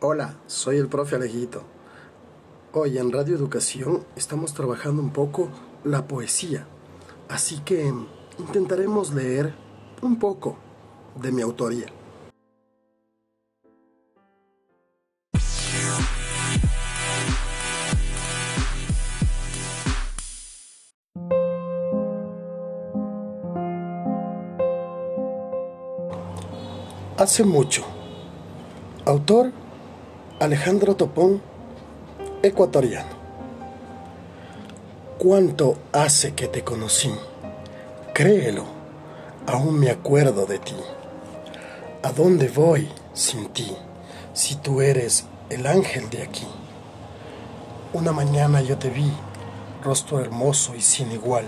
Hola, soy el profe Alejito. Hoy en Radio Educación estamos trabajando un poco la poesía, así que intentaremos leer un poco de mi autoría. Hace mucho. Autor Alejandro Topón, ecuatoriano. ¿Cuánto hace que te conocí? Créelo, aún me acuerdo de ti. ¿A dónde voy sin ti, si tú eres el ángel de aquí? Una mañana yo te vi, rostro hermoso y sin igual.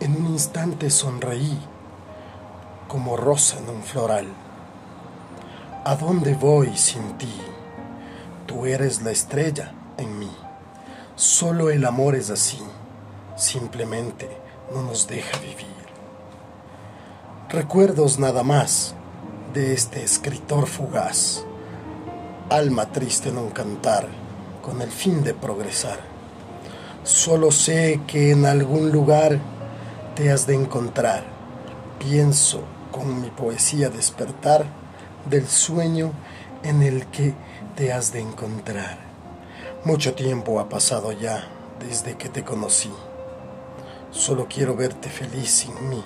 En un instante sonreí, como rosa en un floral. ¿A dónde voy sin ti? Tú eres la estrella en mí. Solo el amor es así. Simplemente no nos deja vivir. Recuerdos nada más de este escritor fugaz. Alma triste en un cantar con el fin de progresar. Solo sé que en algún lugar te has de encontrar. Pienso con mi poesía despertar del sueño en el que te has de encontrar. Mucho tiempo ha pasado ya desde que te conocí. Solo quiero verte feliz sin mí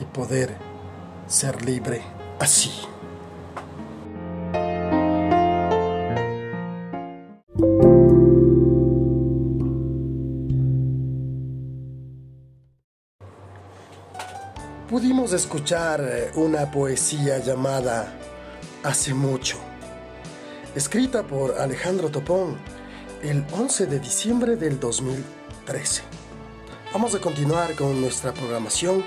y poder ser libre así. Pudimos escuchar eh, una poesía llamada Hace mucho, escrita por Alejandro Topón el 11 de diciembre del 2013. Vamos a continuar con nuestra programación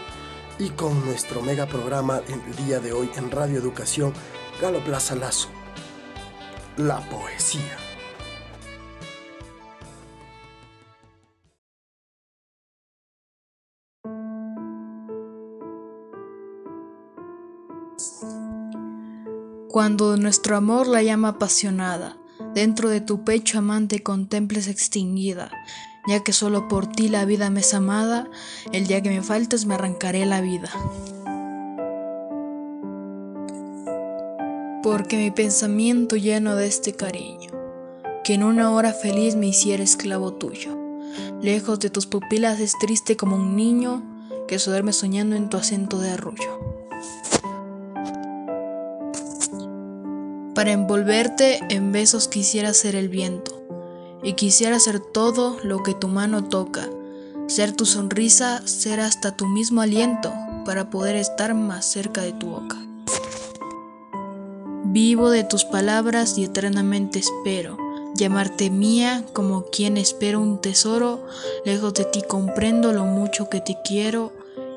y con nuestro mega programa el día de hoy en Radio Educación Galo Plaza Lazo. La poesía. Cuando nuestro amor la llama apasionada, dentro de tu pecho amante contemples extinguida, ya que solo por ti la vida me es amada, el día que me faltes me arrancaré la vida. Porque mi pensamiento lleno de este cariño, que en una hora feliz me hiciera esclavo tuyo, lejos de tus pupilas es triste como un niño que se duerme soñando en tu acento de arrullo. Para envolverte en besos quisiera ser el viento, y quisiera ser todo lo que tu mano toca, ser tu sonrisa, ser hasta tu mismo aliento, para poder estar más cerca de tu boca. Vivo de tus palabras y eternamente espero llamarte mía como quien espera un tesoro, lejos de ti comprendo lo mucho que te quiero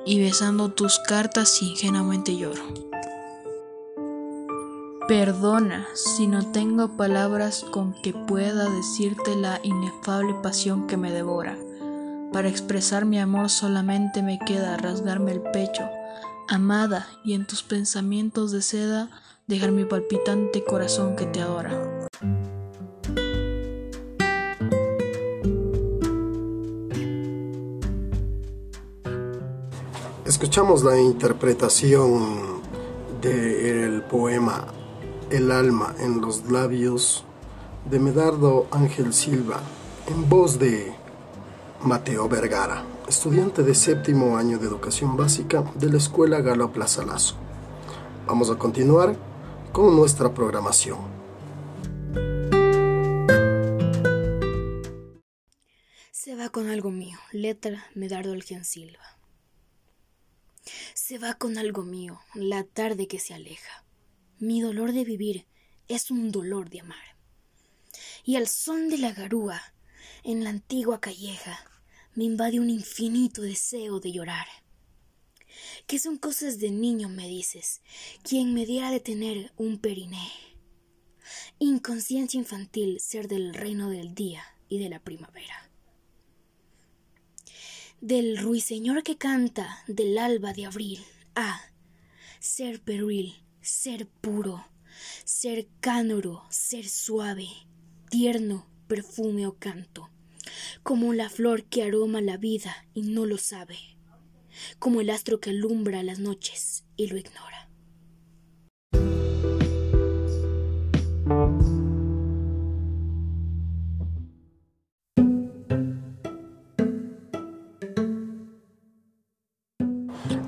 y besando tus cartas ingenuamente lloro. Perdona si no tengo palabras con que pueda decirte la inefable pasión que me devora. Para expresar mi amor solamente me queda rasgarme el pecho, amada, y en tus pensamientos de seda dejar mi palpitante corazón que te adora. Escuchamos la interpretación del poema el alma en los labios de Medardo Ángel Silva, en voz de Mateo Vergara, estudiante de séptimo año de educación básica de la Escuela Galo Plaza Lazo. Vamos a continuar con nuestra programación. Se va con algo mío, letra Medardo Ángel Silva. Se va con algo mío, la tarde que se aleja mi dolor de vivir es un dolor de amar. Y al son de la garúa, en la antigua calleja, me invade un infinito deseo de llorar. ¿Qué son cosas de niño, me dices? ¿Quién me diera de tener un periné? Inconsciencia infantil ser del reino del día y de la primavera. Del ruiseñor que canta del alba de abril, ah, ser peril ser puro, ser cánoro, ser suave, tierno, perfume o canto, como la flor que aroma la vida y no lo sabe, como el astro que alumbra las noches y lo ignora.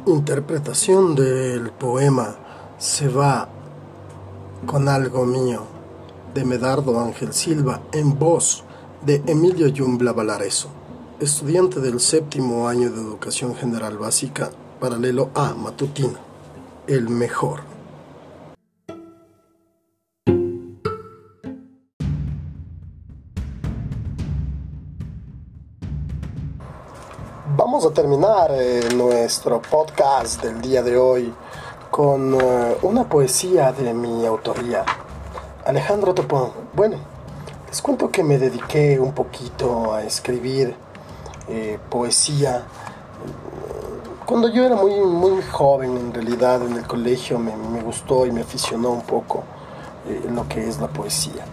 Interpretación del poema Se va con algo mío de Medardo Ángel Silva en voz de Emilio Yumbla Valareso, estudiante del séptimo año de Educación General Básica, paralelo a Matutino, el mejor. Vamos a terminar eh, nuestro podcast del día de hoy con eh, una poesía de mi autoría, Alejandro Topón. Bueno, les cuento que me dediqué un poquito a escribir eh, poesía. Cuando yo era muy, muy joven, en realidad, en el colegio me, gustó y me aficionó un poco lo que es la poesía.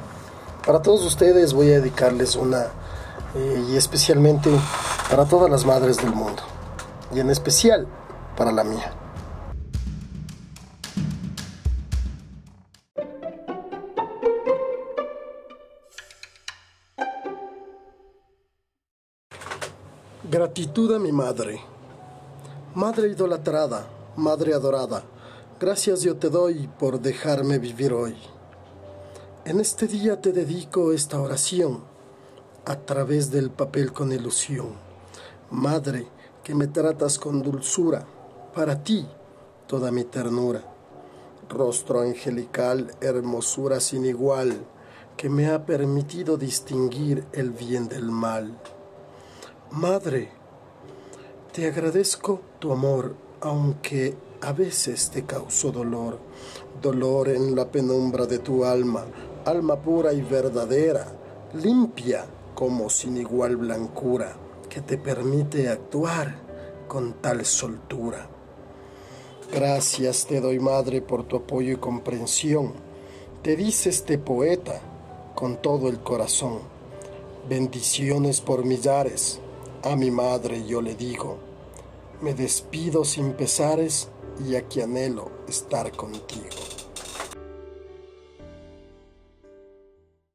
Para todos ustedes voy a dedicarles una eh, y especialmente para todas las madres del mundo, y en especial para la mía. Gratitud a mi madre. Madre idolatrada, madre adorada, gracias yo te doy por dejarme vivir hoy. En este día te dedico esta oración a través del papel con ilusión. Madre, que me tratas con dulzura, para ti toda mi ternura. Rostro angelical, hermosura sin igual, que me ha permitido distinguir el bien del mal. Madre, te agradezco tu amor, aunque a veces te causó dolor, dolor en la penumbra de tu alma, alma pura y verdadera, limpia como sin igual blancura que te permite actuar con tal soltura. Gracias te doy, Madre, por tu apoyo y comprensión. Te dice este poeta con todo el corazón. Bendiciones por millares. A mi madre yo le digo, me despido sin pesares y aquí anhelo estar contigo.